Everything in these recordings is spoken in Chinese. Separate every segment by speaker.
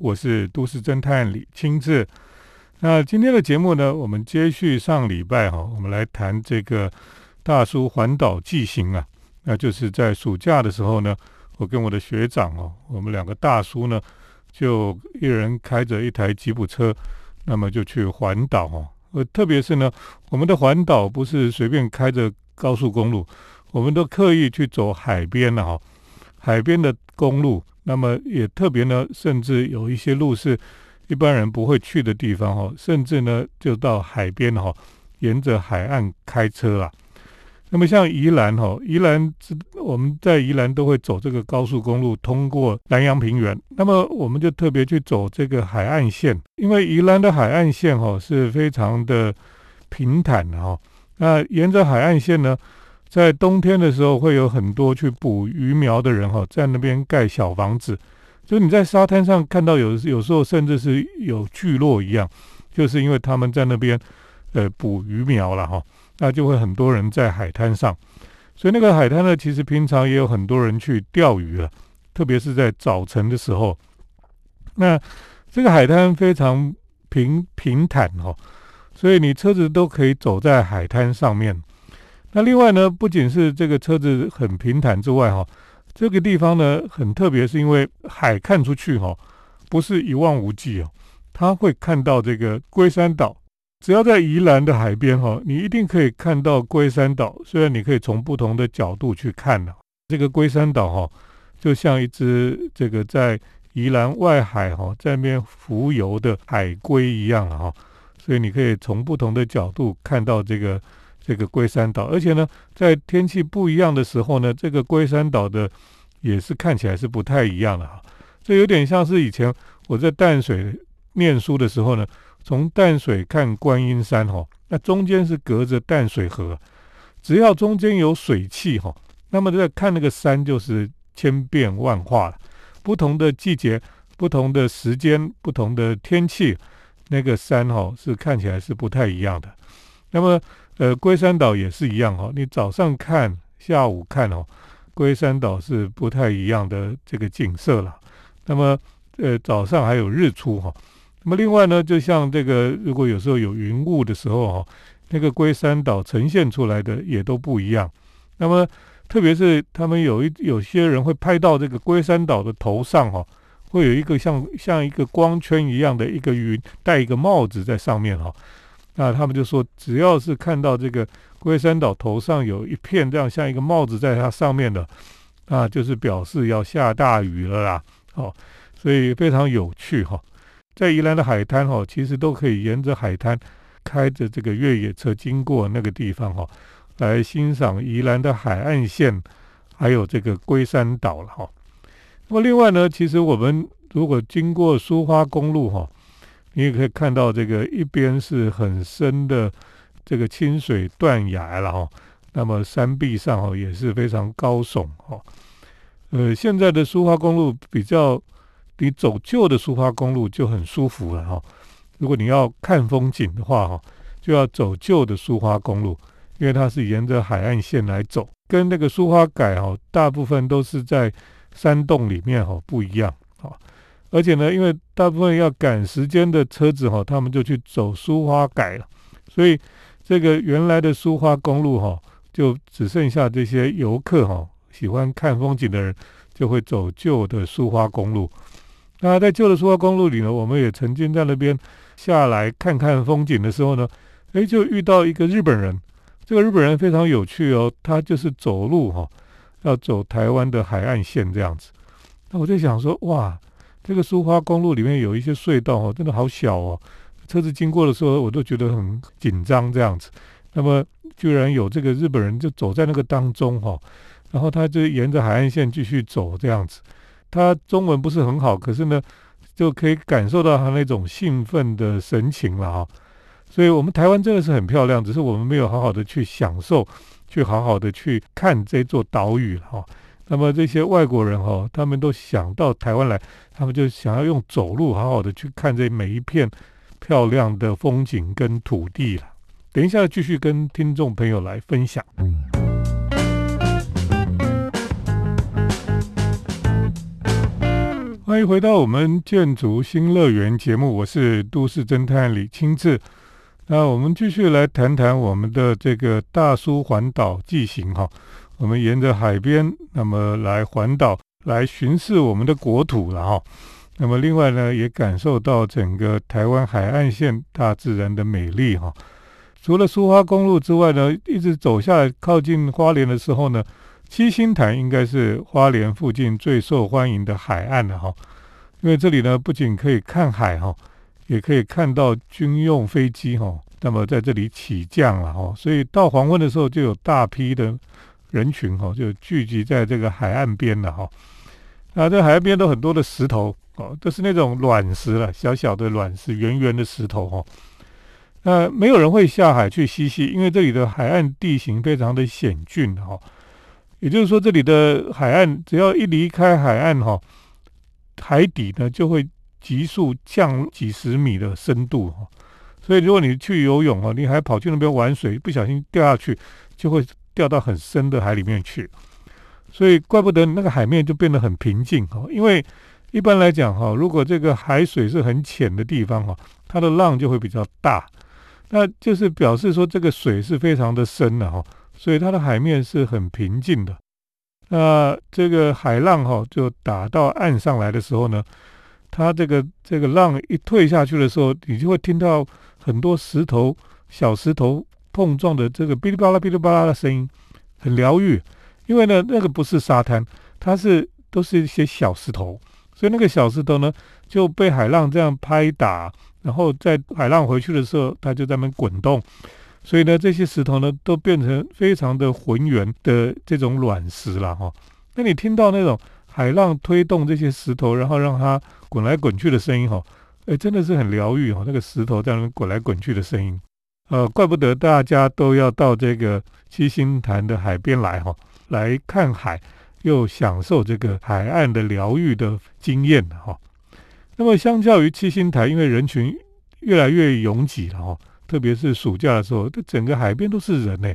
Speaker 1: 我是都市侦探李清志。那今天的节目呢，我们接续上礼拜哈，我们来谈这个大叔环岛记行啊。那就是在暑假的时候呢，我跟我的学长哦，我们两个大叔呢，就一人开着一台吉普车，那么就去环岛哦。呃，特别是呢，我们的环岛不是随便开着高速公路，我们都刻意去走海边了哈，海边的公路。那么也特别呢，甚至有一些路是一般人不会去的地方哈，甚至呢就到海边哈，沿着海岸开车啊。那么像宜兰哈，宜兰我们在宜兰都会走这个高速公路，通过南洋平原。那么我们就特别去走这个海岸线，因为宜兰的海岸线哈是非常的平坦的哈。那沿着海岸线呢？在冬天的时候，会有很多去捕鱼苗的人哈，在那边盖小房子。就你在沙滩上看到有有时候甚至是有聚落一样，就是因为他们在那边呃捕鱼苗了哈，那就会很多人在海滩上。所以那个海滩呢，其实平常也有很多人去钓鱼了，特别是在早晨的时候。那这个海滩非常平平坦哈，所以你车子都可以走在海滩上面。那另外呢，不仅是这个车子很平坦之外，哈，这个地方呢很特别，是因为海看出去哈，不是一望无际哦，它会看到这个龟山岛。只要在宜兰的海边哈，你一定可以看到龟山岛。虽然你可以从不同的角度去看呢，这个龟山岛哈，就像一只这个在宜兰外海哈在那边浮游的海龟一样哈，所以你可以从不同的角度看到这个。这个龟山岛，而且呢，在天气不一样的时候呢，这个龟山岛的也是看起来是不太一样的哈。这有点像是以前我在淡水念书的时候呢，从淡水看观音山哈，那中间是隔着淡水河，只要中间有水汽哈，那么在看那个山就是千变万化了。不同的季节、不同的时间、不同的天气，那个山哈是看起来是不太一样的。那么。呃，龟山岛也是一样哈，你早上看、下午看哦，龟山岛是不太一样的这个景色了。那么，呃，早上还有日出哈。那么，另外呢，就像这个，如果有时候有云雾的时候哈，那个龟山岛呈现出来的也都不一样。那么，特别是他们有一有些人会拍到这个龟山岛的头上哈，会有一个像像一个光圈一样的一个云，戴一个帽子在上面哈。那他们就说，只要是看到这个龟山岛头上有一片这样像一个帽子在它上面的，啊，就是表示要下大雨了啦。哦，所以非常有趣哈。在宜兰的海滩哈，其实都可以沿着海滩开着这个越野车经过那个地方哈，来欣赏宜兰的海岸线，还有这个龟山岛了哈。那么另外呢，其实我们如果经过苏花公路哈。你也可以看到，这个一边是很深的这个清水断崖了哈，那么山壁上哦也是非常高耸哈。呃，现在的苏花公路比较，你走旧的苏花公路就很舒服了哈。如果你要看风景的话哈，就要走旧的苏花公路，因为它是沿着海岸线来走，跟那个苏花改哈，大部分都是在山洞里面哈不一样哈。而且呢，因为大部分要赶时间的车子哈，他们就去走苏花改了，所以这个原来的苏花公路哈，就只剩下这些游客哈，喜欢看风景的人就会走旧的苏花公路。那在旧的苏花公路里呢，我们也曾经在那边下来看看风景的时候呢，诶，就遇到一个日本人。这个日本人非常有趣哦，他就是走路哈，要走台湾的海岸线这样子。那我就想说，哇！这个苏花公路里面有一些隧道哦，真的好小哦，车子经过的时候我都觉得很紧张这样子。那么居然有这个日本人就走在那个当中哈，然后他就沿着海岸线继续走这样子。他中文不是很好，可是呢就可以感受到他那种兴奋的神情了哈。所以我们台湾真的是很漂亮，只是我们没有好好的去享受，去好好的去看这座岛屿哈。那么这些外国人哈，他们都想到台湾来，他们就想要用走路好好的去看这每一片漂亮的风景跟土地了。等一下继续跟听众朋友来分享。欢迎回到我们建筑新乐园节目，我是都市侦探李清志。那我们继续来谈谈我们的这个大苏环岛纪行哈。我们沿着海边，那么来环岛，来巡视我们的国土了哈。那么另外呢，也感受到整个台湾海岸线大自然的美丽哈。除了苏花公路之外呢，一直走下来靠近花莲的时候呢。七星潭应该是花莲附近最受欢迎的海岸了哈，因为这里呢不仅可以看海哈，也可以看到军用飞机哈，那么在这里起降了哈，所以到黄昏的时候就有大批的人群哈，就聚集在这个海岸边了哈。啊，这海岸边都很多的石头哦，都是那种卵石了，小小的卵石，圆圆的石头哈。那没有人会下海去嬉戏，因为这里的海岸地形非常的险峻哈。也就是说，这里的海岸只要一离开海岸哈，海底呢就会急速降几十米的深度哈。所以，如果你去游泳哈，你还跑去那边玩水，不小心掉下去，就会掉到很深的海里面去。所以，怪不得那个海面就变得很平静哈。因为一般来讲哈，如果这个海水是很浅的地方哈，它的浪就会比较大，那就是表示说这个水是非常的深的哈。所以它的海面是很平静的，那这个海浪哈就打到岸上来的时候呢，它这个这个浪一退下去的时候，你就会听到很多石头小石头碰撞的这个哔哩吧啦哔哩吧啦的声音，很疗愈。因为呢，那个不是沙滩，它是都是一些小石头，所以那个小石头呢就被海浪这样拍打，然后在海浪回去的时候，它就在那滚动。所以呢，这些石头呢，都变成非常的浑圆的这种卵石了哈。那你听到那种海浪推动这些石头，然后让它滚来滚去的声音哈，哎，真的是很疗愈哈。那个石头在那边滚来滚去的声音，呃，怪不得大家都要到这个七星潭的海边来哈，来看海，又享受这个海岸的疗愈的经验哈。那么，相较于七星潭，因为人群越来越拥挤了哈。特别是暑假的时候，这整个海边都是人呢。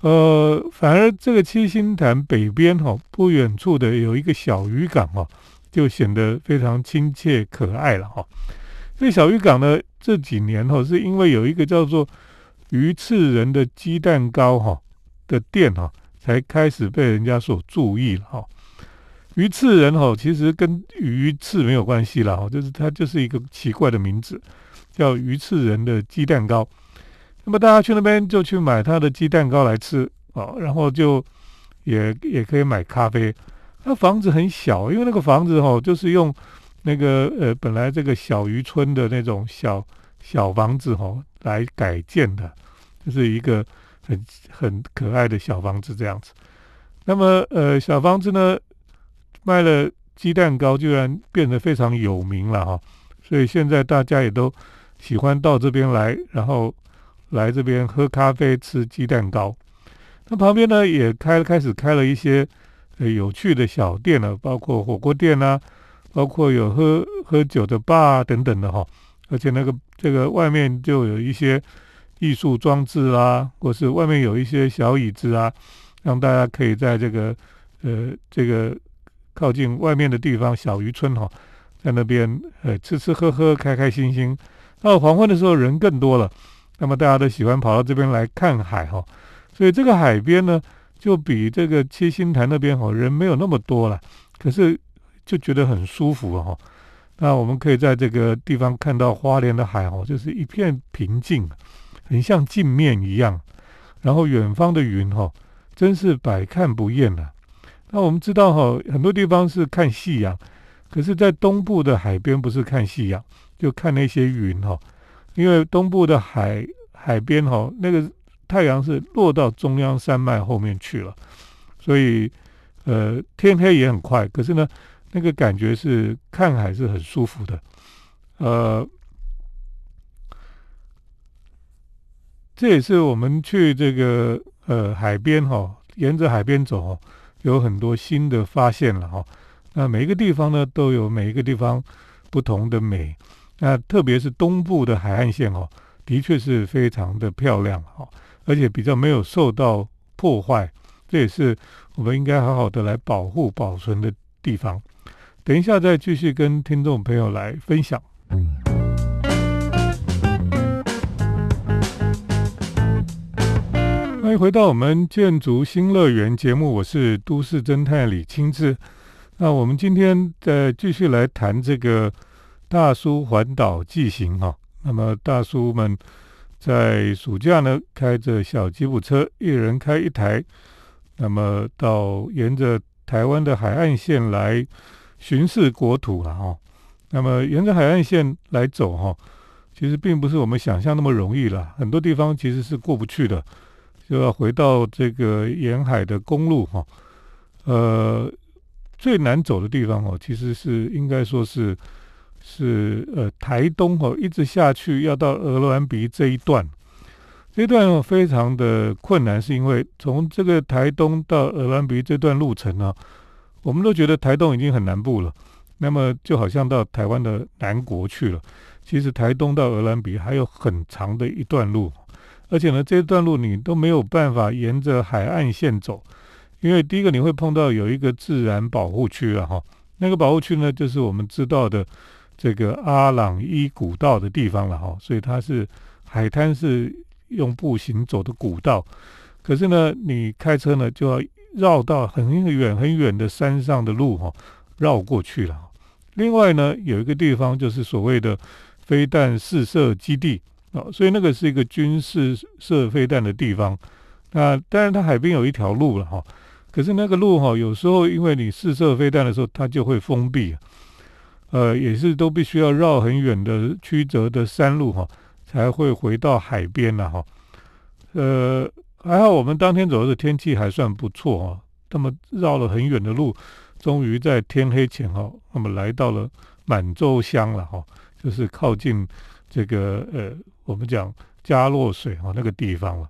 Speaker 1: 呃，反而这个七星潭北边哈，不远处的有一个小渔港哦，就显得非常亲切可爱了哈。这小渔港呢，这几年哈，是因为有一个叫做鱼翅人的鸡蛋糕哈的店哈，才开始被人家所注意了哈。鱼翅人哈，其实跟鱼翅没有关系了哈，就是它就是一个奇怪的名字。叫鱼翅人的鸡蛋糕，那么大家去那边就去买他的鸡蛋糕来吃哦，然后就也也可以买咖啡。那房子很小，因为那个房子哈，就是用那个呃本来这个小渔村的那种小小房子哈来改建的，就是一个很很可爱的小房子这样子。那么呃小房子呢卖了鸡蛋糕，居然变得非常有名了哈，所以现在大家也都。喜欢到这边来，然后来这边喝咖啡、吃鸡蛋糕。那旁边呢，也开开始开了一些呃有趣的小店了，包括火锅店啊，包括有喝喝酒的吧等等的哈。而且那个这个外面就有一些艺术装置啦，或是外面有一些小椅子啊，让大家可以在这个呃这个靠近外面的地方小渔村哈，在那边呃吃吃喝喝，开开心心。到黄昏的时候人更多了，那么大家都喜欢跑到这边来看海哈，所以这个海边呢就比这个七星潭那边哈人没有那么多了，可是就觉得很舒服哈。那我们可以在这个地方看到花莲的海哈，就是一片平静，很像镜面一样。然后远方的云哈，真是百看不厌了。那我们知道哈，很多地方是看夕阳，可是，在东部的海边不是看夕阳。就看那些云哈，因为东部的海海边哈，那个太阳是落到中央山脉后面去了，所以呃天黑也很快。可是呢，那个感觉是看海是很舒服的，呃，这也是我们去这个呃海边哈，沿着海边走，有很多新的发现了哈。那每一个地方呢，都有每一个地方不同的美。那特别是东部的海岸线哦，的确是非常的漂亮哈，而且比较没有受到破坏，这也是我们应该好好的来保护保存的地方。等一下再继续跟听众朋友来分享。欢迎回到我们建筑新乐园节目，我是都市侦探李清志。那我们今天再继续来谈这个大叔环岛纪行哈。那么大叔们在暑假呢，开着小吉普车，一人开一台，那么到沿着台湾的海岸线来巡视国土了哈。那么沿着海岸线来走哈，其实并不是我们想象那么容易了，很多地方其实是过不去的。就要回到这个沿海的公路哈，呃，最难走的地方哦，其实是应该说是是呃台东哦，一直下去要到鹅銮鼻这一段，这段非常的困难，是因为从这个台东到鹅銮鼻这段路程呢，我们都觉得台东已经很南部了，那么就好像到台湾的南国去了，其实台东到鹅銮鼻还有很长的一段路。而且呢，这段路你都没有办法沿着海岸线走，因为第一个你会碰到有一个自然保护区了哈，那个保护区呢就是我们知道的这个阿朗伊古道的地方了哈，所以它是海滩是用步行走的古道，可是呢，你开车呢就要绕到很远很远的山上的路哈，绕过去了。另外呢，有一个地方就是所谓的飞弹试射基地。哦，所以那个是一个军事射飞弹的地方，那当然它海边有一条路了哈，可是那个路哈，有时候因为你试射飞弹的时候，它就会封闭，呃，也是都必须要绕很远的曲折的山路哈，才会回到海边了哈。呃，还好我们当天走的天气还算不错哈，那么绕了很远的路，终于在天黑前哈，那么来到了满洲乡了哈，就是靠近这个呃。我们讲加洛水哈那个地方了，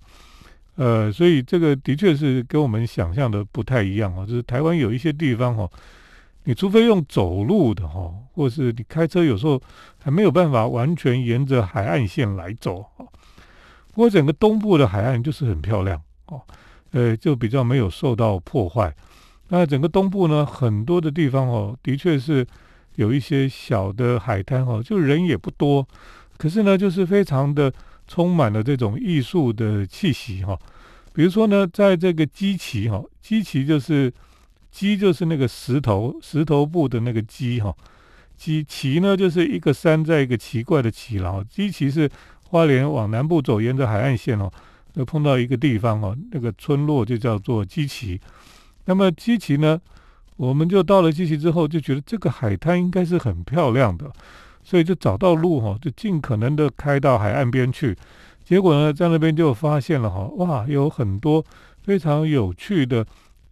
Speaker 1: 呃，所以这个的确是跟我们想象的不太一样哦。就是台湾有一些地方哈，你除非用走路的哈，或是你开车，有时候还没有办法完全沿着海岸线来走哈。不过整个东部的海岸就是很漂亮哦，呃，就比较没有受到破坏。那整个东部呢，很多的地方哦，的确是有一些小的海滩哦，就人也不多。可是呢，就是非常的充满了这种艺术的气息哈。比如说呢，在这个基奇哈，基奇就是基就是那个石头石头布的那个基哈，基奇呢就是一个山在一个奇怪的奇了哈。基奇是花莲往南部走，沿着海岸线哦，就碰到一个地方哦，那个村落就叫做基奇。那么基奇呢，我们就到了基奇之后，就觉得这个海滩应该是很漂亮的。所以就找到路哈，就尽可能的开到海岸边去。结果呢，在那边就发现了哈，哇，有很多非常有趣的，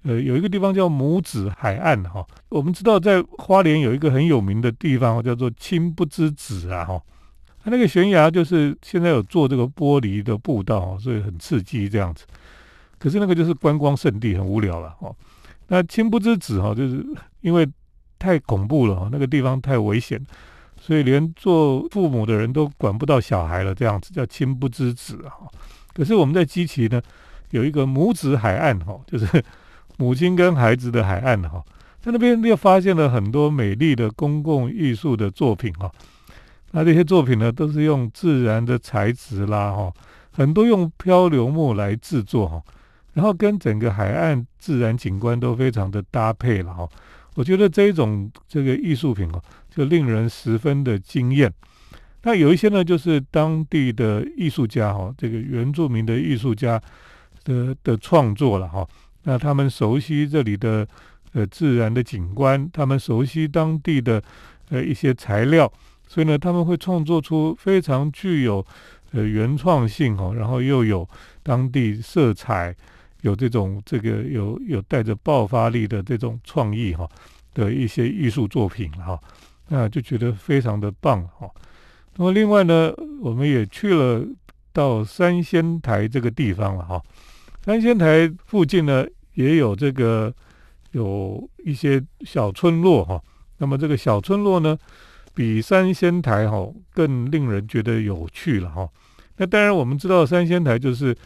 Speaker 1: 呃，有一个地方叫母子海岸哈。我们知道在花莲有一个很有名的地方叫做青不知子啊哈，它那个悬崖就是现在有做这个玻璃的步道，所以很刺激这样子。可是那个就是观光胜地，很无聊了哦。那青不知子哈，就是因为太恐怖了，那个地方太危险。所以连做父母的人都管不到小孩了，这样子叫亲不知子啊。可是我们在基奇呢，有一个母子海岸哈，就是母亲跟孩子的海岸哈，在那边又发现了很多美丽的公共艺术的作品哈。那这些作品呢，都是用自然的材质啦哈，很多用漂流木来制作哈，然后跟整个海岸自然景观都非常的搭配了哈。我觉得这一种这个艺术品哦。就令人十分的惊艳。那有一些呢，就是当地的艺术家哈，这个原住民的艺术家的的创作了哈。那他们熟悉这里的呃自然的景观，他们熟悉当地的呃一些材料，所以呢，他们会创作出非常具有呃原创性哈，然后又有当地色彩，有这种这个有有带着爆发力的这种创意哈的一些艺术作品哈。那就觉得非常的棒哈。那么另外呢，我们也去了到三仙台这个地方了哈。三仙台附近呢，也有这个有一些小村落哈。那么这个小村落呢，比三仙台哈更令人觉得有趣了哈。那当然我们知道三仙台就是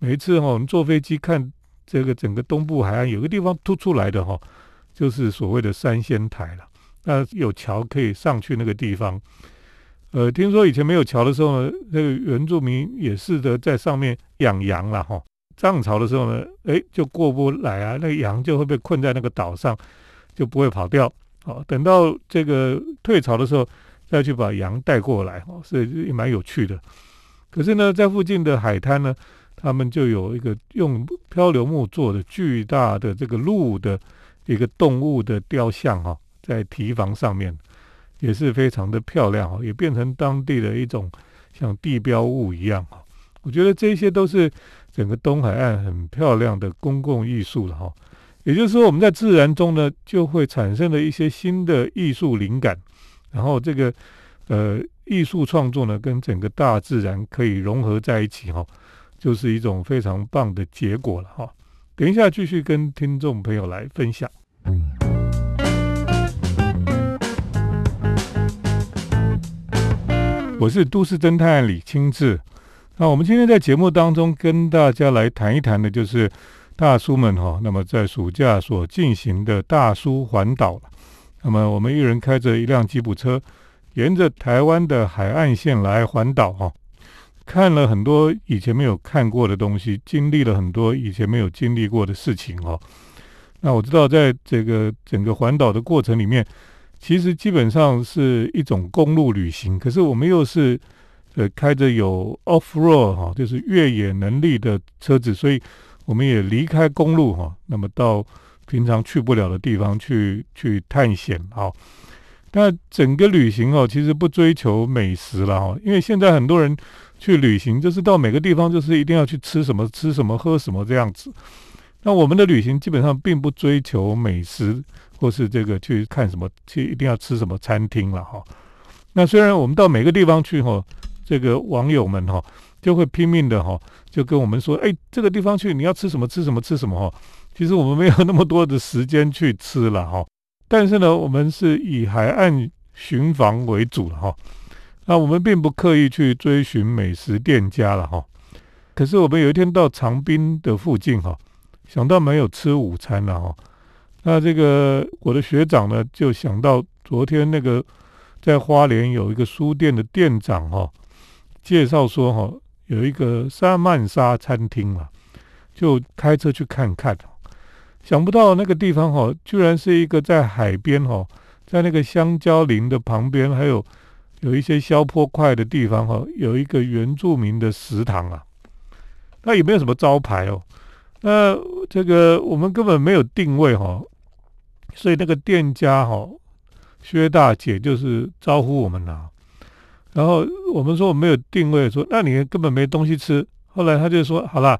Speaker 1: 每一次哈我们坐飞机看这个整个东部海岸有个地方凸出来的哈，就是所谓的三仙台了。那有桥可以上去那个地方。呃，听说以前没有桥的时候呢，那个原住民也试着在上面养羊了哈。涨潮的时候呢，哎，就过不来啊，那羊就会被困在那个岛上，就不会跑掉。好，等到这个退潮的时候，再去把羊带过来，哦，是也蛮有趣的。可是呢，在附近的海滩呢，他们就有一个用漂流木做的巨大的这个鹿的一个动物的雕像，哈，在堤防上面，也是非常的漂亮，哈，也变成当地的一种像地标物一样，哈。我觉得这些都是。整个东海岸很漂亮的公共艺术了哈，也就是说我们在自然中呢就会产生了一些新的艺术灵感，然后这个呃艺术创作呢跟整个大自然可以融合在一起哈，就是一种非常棒的结果了哈。等一下继续跟听众朋友来分享。我是都市侦探李清志。那我们今天在节目当中跟大家来谈一谈的，就是大叔们哈，那么在暑假所进行的大叔环岛那么我们一人开着一辆吉普车，沿着台湾的海岸线来环岛哈，看了很多以前没有看过的东西，经历了很多以前没有经历过的事情哈。那我知道在这个整个环岛的过程里面，其实基本上是一种公路旅行，可是我们又是。呃，开着有 off road 哈，就是越野能力的车子，所以我们也离开公路哈，那么到平常去不了的地方去去探险哈。那整个旅行哦，其实不追求美食了哈，因为现在很多人去旅行就是到每个地方就是一定要去吃什么吃什么喝什么这样子。那我们的旅行基本上并不追求美食，或是这个去看什么去一定要吃什么餐厅了哈。那虽然我们到每个地方去哈。这个网友们哈就会拼命的哈，就跟我们说，哎，这个地方去你要吃什么吃什么吃什么哈。其实我们没有那么多的时间去吃了哈，但是呢，我们是以海岸巡防为主了哈。那我们并不刻意去追寻美食店家了哈。可是我们有一天到长滨的附近哈，想到没有吃午餐了哈。那这个我的学长呢，就想到昨天那个在花莲有一个书店的店长哈。介绍说哈，有一个沙曼沙餐厅嘛，就开车去看看。想不到那个地方哈，居然是一个在海边哈，在那个香蕉林的旁边，还有有一些消坡块的地方哈，有一个原住民的食堂啊。那也没有什么招牌哦。那这个我们根本没有定位哈，所以那个店家哈，薛大姐就是招呼我们呐。然后我们说我没有定位，说那你根本没东西吃。后来他就说好了，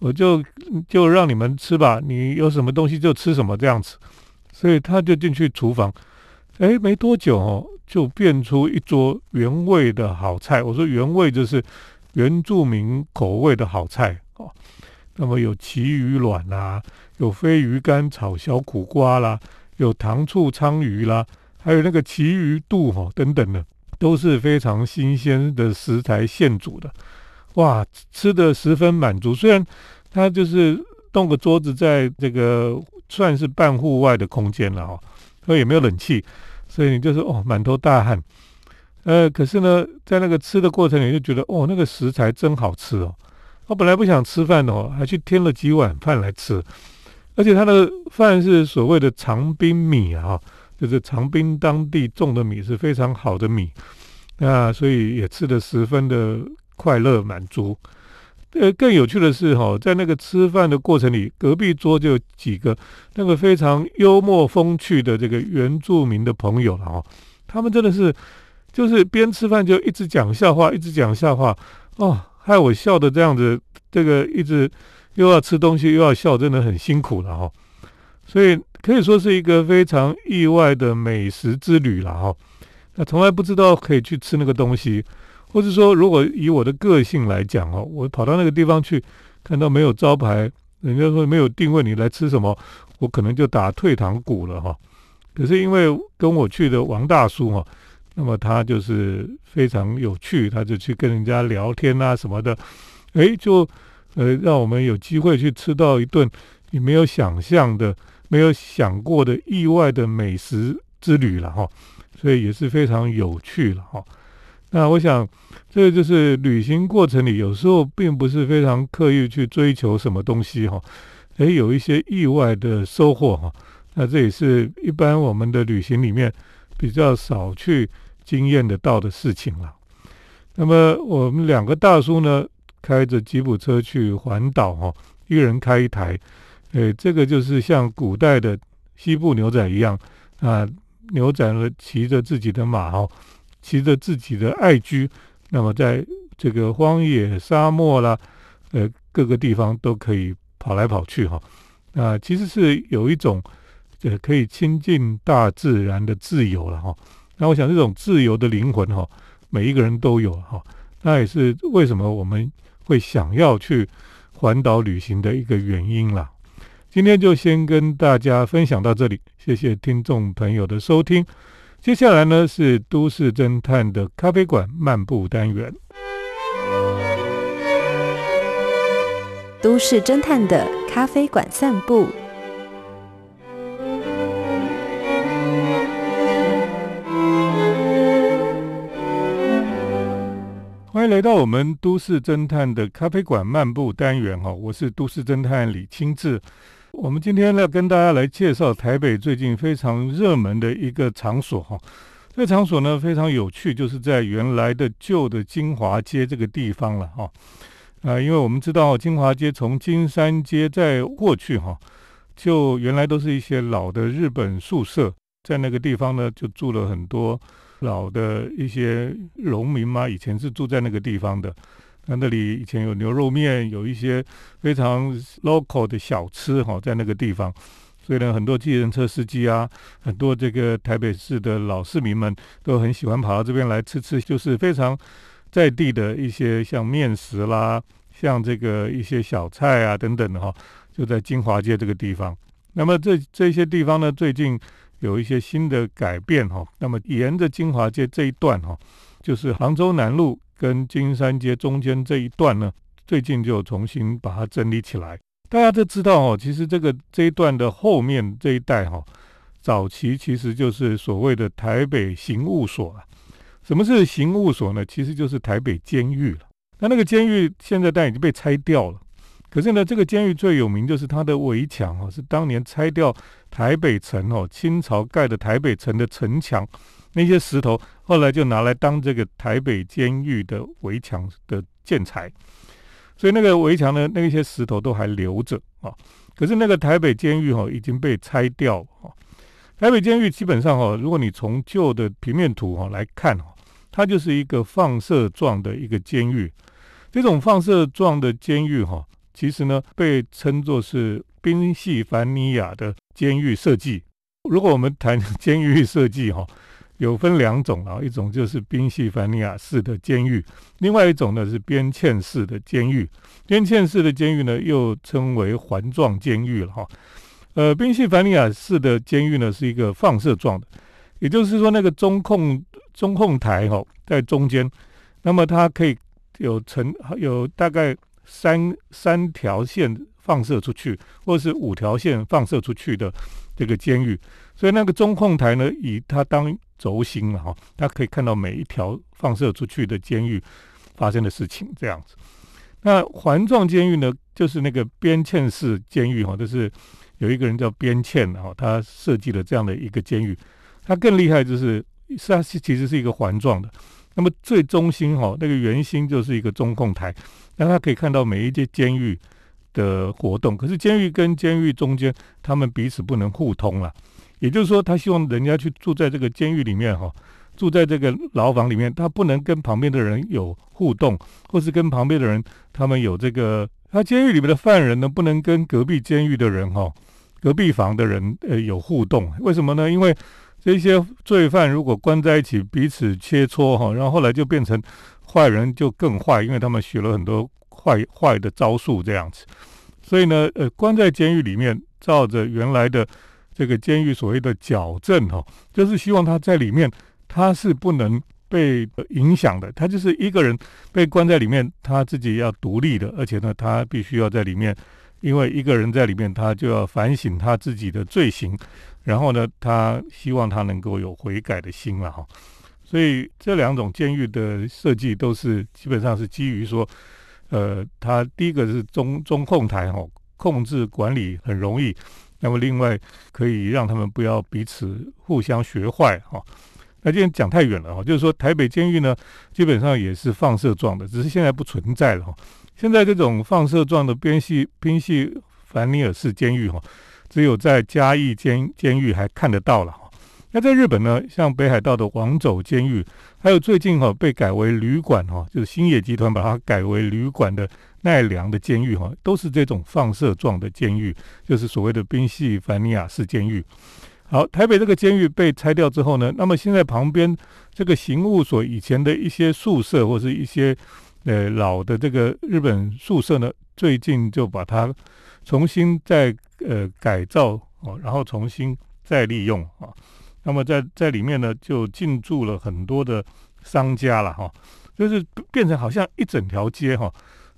Speaker 1: 我就就让你们吃吧，你有什么东西就吃什么这样子。所以他就进去厨房，哎，没多久哦，就变出一桌原味的好菜。我说原味就是原住民口味的好菜哦。那么有旗鱼卵啦，有飞鱼干炒小苦瓜啦，有糖醋鲳鱼啦，还有那个旗鱼肚哈等等的。都是非常新鲜的食材现煮的，哇，吃的十分满足。虽然它就是弄个桌子在这个算是半户外的空间了哈，所以也没有冷气，所以你就是哦满头大汗。呃，可是呢，在那个吃的过程里就觉得哦那个食材真好吃哦。我本来不想吃饭的哦，还去添了几碗饭来吃，而且他的饭是所谓的长冰米啊。就是长滨当地种的米是非常好的米，那所以也吃的十分的快乐满足。呃，更有趣的是哈，在那个吃饭的过程里，隔壁桌就有几个那个非常幽默风趣的这个原住民的朋友了哈。他们真的是就是边吃饭就一直讲笑话，一直讲笑话哦，害我笑的这样子，这个一直又要吃东西又要笑，真的很辛苦了哈。所以。可以说是一个非常意外的美食之旅了哈。那从来不知道可以去吃那个东西，或者说，如果以我的个性来讲哦，我跑到那个地方去，看到没有招牌，人家说没有定位，你来吃什么，我可能就打退堂鼓了哈。可是因为跟我去的王大叔哈，那么他就是非常有趣，他就去跟人家聊天啊什么的，诶，就呃让我们有机会去吃到一顿你没有想象的。没有想过的意外的美食之旅了哈，所以也是非常有趣了哈。那我想，这个就是旅行过程里，有时候并不是非常刻意去追求什么东西哈，诶，有一些意外的收获哈。那这也是一般我们的旅行里面比较少去经验得到的事情了。那么我们两个大叔呢，开着吉普车去环岛哈，一个人开一台，对，这个就是像古代的西部牛仔一样啊，牛仔呢骑着自己的马哈。骑着自己的爱驹，那么在这个荒野、沙漠啦，呃，各个地方都可以跑来跑去哈。啊，其实是有一种呃可以亲近大自然的自由了哈。那我想这种自由的灵魂哈，每一个人都有哈。那也是为什么我们会想要去环岛旅行的一个原因啦。今天就先跟大家分享到这里，谢谢听众朋友的收听。接下来呢是都市侦探的咖啡馆漫步单元。
Speaker 2: 都市侦探的咖啡馆散步。
Speaker 1: 欢迎来到我们都市侦探的咖啡馆漫步单元哈，我是都市侦探李清志。我们今天呢，跟大家来介绍台北最近非常热门的一个场所哈。这个场所呢非常有趣，就是在原来的旧的金华街这个地方了哈。啊，因为我们知道金华街从金山街再过去哈，就原来都是一些老的日本宿舍，在那个地方呢就住了很多老的一些农民嘛，以前是住在那个地方的。那那里以前有牛肉面，有一些非常 local 的小吃哈，在那个地方，所以呢，很多计程车司机啊，很多这个台北市的老市民们都很喜欢跑到这边来吃吃，就是非常在地的一些像面食啦，像这个一些小菜啊等等的哈，就在金华街这个地方。那么这这些地方呢，最近有一些新的改变哈，那么沿着金华街这一段哈，就是杭州南路。跟金山街中间这一段呢，最近就重新把它整理起来。大家都知道哦，其实这个这一段的后面这一带哈，早期其实就是所谓的台北刑务所啊。什么是刑务所呢？其实就是台北监狱了。那那个监狱现在但已经被拆掉了。可是呢，这个监狱最有名就是它的围墙哦，是当年拆掉台北城哦，清朝盖的台北城的城墙。那些石头后来就拿来当这个台北监狱的围墙的建材，所以那个围墙呢，那些石头都还留着啊。可是那个台北监狱哈已经被拆掉啊。台北监狱基本上哈，如果你从旧的平面图哈来看哈，它就是一个放射状的一个监狱。这种放射状的监狱哈，其实呢被称作是宾夕凡尼亚的监狱设计。如果我们谈监狱设计哈。有分两种啊，一种就是宾夕法尼亚式的监狱，另外一种呢是边嵌式的监狱。边嵌式的监狱呢又称为环状监狱了哈。呃，宾夕法尼亚式的监狱呢是一个放射状的，也就是说那个中控中控台哈在中间，那么它可以有成有大概三三条线放射出去，或者是五条线放射出去的这个监狱。所以那个中控台呢以它当轴心了哈，它可以看到每一条放射出去的监狱发生的事情这样子。那环状监狱呢，就是那个边嵌式监狱哈，就是有一个人叫边嵌哈，他设计了这样的一个监狱。它更厉害就是，它是其实是一个环状的。那么最中心哈，那个圆心就是一个中控台，那它可以看到每一间监狱的活动。可是监狱跟监狱中间，他们彼此不能互通了。也就是说，他希望人家去住在这个监狱里面哈，住在这个牢房里面，他不能跟旁边的人有互动，或是跟旁边的人他们有这个，他监狱里面的犯人呢，不能跟隔壁监狱的人哈，隔壁房的人呃有互动。为什么呢？因为这些罪犯如果关在一起，彼此切磋哈，然后后来就变成坏人就更坏，因为他们学了很多坏坏的招数这样子。所以呢，呃，关在监狱里面，照着原来的。这个监狱所谓的矫正哈，就是希望他在里面，他是不能被影响的。他就是一个人被关在里面，他自己要独立的，而且呢，他必须要在里面因为一个人在里面，他就要反省他自己的罪行，然后呢，他希望他能够有悔改的心了哈。所以这两种监狱的设计都是基本上是基于说，呃，他第一个是中中控台哈，控制管理很容易，那么另外可以让他们不要彼此互相学坏哈。那今天讲太远了哈，就是说台北监狱呢，基本上也是放射状的，只是现在不存在了哈。现在这种放射状的边系宾系凡尼尔式监狱哈，只有在嘉义监监狱还看得到了。那在日本呢，像北海道的王走监狱，还有最近哈被改为旅馆哈，就是兴业集团把它改为旅馆的奈良的监狱哈，都是这种放射状的监狱，就是所谓的宾系凡尼亚式监狱。好，台北这个监狱被拆掉之后呢，那么现在旁边这个刑务所以前的一些宿舍或是一些呃老的这个日本宿舍呢，最近就把它重新再呃改造哦，然后重新再利用啊。那么在在里面呢，就进驻了很多的商家了哈，就是变成好像一整条街哈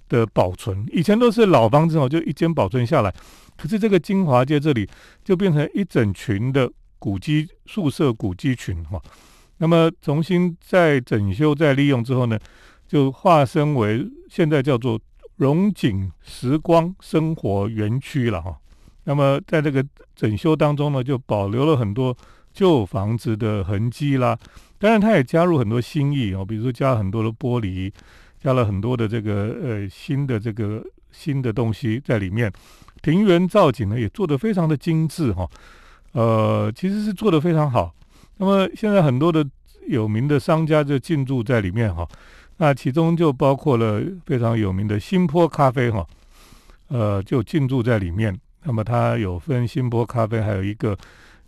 Speaker 1: 的保存，以前都是老房子哦，就一间保存下来。可是这个金华街这里就变成一整群的古迹宿舍古迹群哈，那么重新再整修再利用之后呢，就化身为现在叫做荣景时光生活园区了哈。那么在这个整修当中呢，就保留了很多旧房子的痕迹啦，当然它也加入很多新意哦，比如说加了很多的玻璃，加了很多的这个呃新的这个新的东西在里面。庭园造景呢也做得非常的精致哈，呃，其实是做得非常好。那么现在很多的有名的商家就进驻在里面哈，那其中就包括了非常有名的新坡咖啡哈，呃，就进驻在里面。那么它有分新坡咖啡，还有一个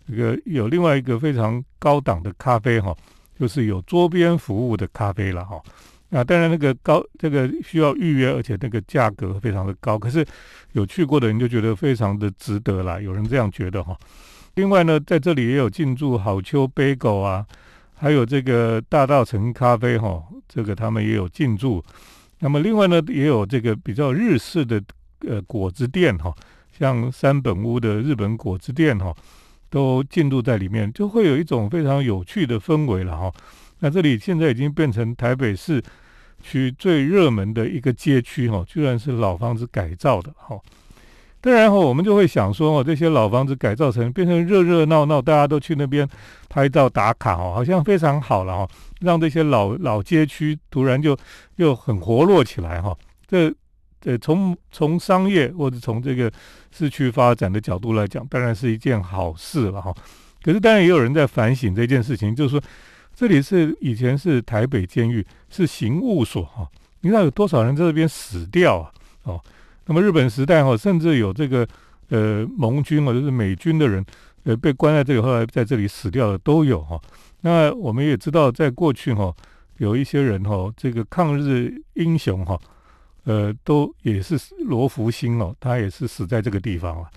Speaker 1: 这个有另外一个非常高档的咖啡哈，就是有桌边服务的咖啡了哈。啊，当然那个高，这个需要预约，而且那个价格非常的高。可是有去过的人就觉得非常的值得啦，有人这样觉得哈。另外呢，在这里也有进驻好秋杯狗啊，还有这个大道城咖啡哈，这个他们也有进驻。那么另外呢，也有这个比较日式的呃果汁店哈，像三本屋的日本果汁店哈，都进驻在里面，就会有一种非常有趣的氛围了哈。那这里现在已经变成台北市区最热门的一个街区哈，居然是老房子改造的哈。当然哈，我们就会想说哦，这些老房子改造成变成热热闹闹，大家都去那边拍照打卡哦，好像非常好了哈，让这些老老街区突然就又很活络起来哈。这这从从商业或者从这个市区发展的角度来讲，当然是一件好事了哈。可是当然也有人在反省这件事情，就是说。这里是以前是台北监狱，是刑务所哈。你知道有多少人在这边死掉啊？哦，那么日本时代哈，甚至有这个呃盟军或者是美军的人，呃被关在这里，后来在这里死掉的都有哈。那我们也知道，在过去哈，有一些人哈，这个抗日英雄哈，呃，都也是罗福星哦，他也是死在这个地方了。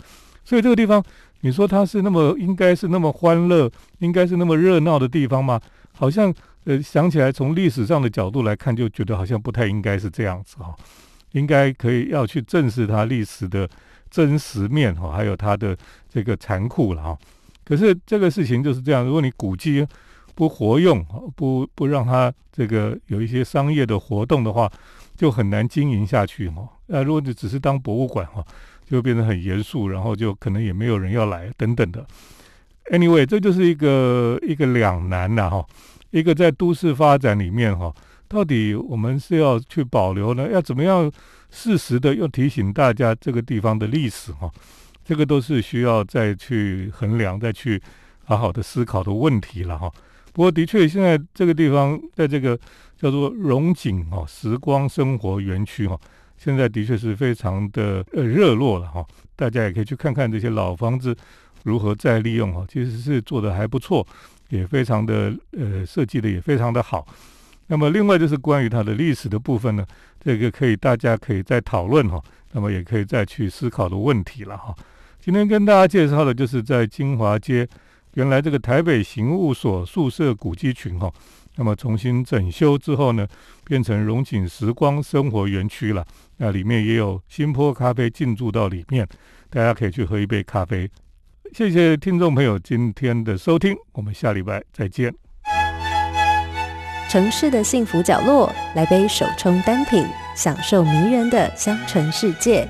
Speaker 1: 所以这个地方，你说它是那么应该是那么欢乐，应该是那么热闹的地方吗？好像呃想起来，从历史上的角度来看，就觉得好像不太应该是这样子哈，应该可以要去正视它历史的真实面哈，还有它的这个残酷了哈。可是这个事情就是这样，如果你古迹不活用，不不让它这个有一些商业的活动的话，就很难经营下去哈。那如果你只是当博物馆哈，就变得很严肃，然后就可能也没有人要来等等的。Anyway，这就是一个一个两难呐哈，一个在都市发展里面哈，到底我们是要去保留呢，要怎么样适时的又提醒大家这个地方的历史哈，这个都是需要再去衡量、再去好好的思考的问题了哈。不过的确，现在这个地方在这个叫做荣景哈时光生活园区哈，现在的确是非常的呃热络了哈，大家也可以去看看这些老房子。如何再利用哈，其实是做的还不错，也非常的呃设计的也非常的好。那么另外就是关于它的历史的部分呢，这个可以大家可以再讨论哈，那么也可以再去思考的问题了哈。今天跟大家介绍的就是在金华街，原来这个台北刑务所宿舍古迹群哈，那么重新整修之后呢，变成荣景时光生活园区了。那里面也有新坡咖啡进驻到里面，大家可以去喝一杯咖啡。谢谢听众朋友今天的收听，我们下礼拜再见。
Speaker 2: 城市的幸福角落，来杯手冲单品，享受迷人的香醇世界。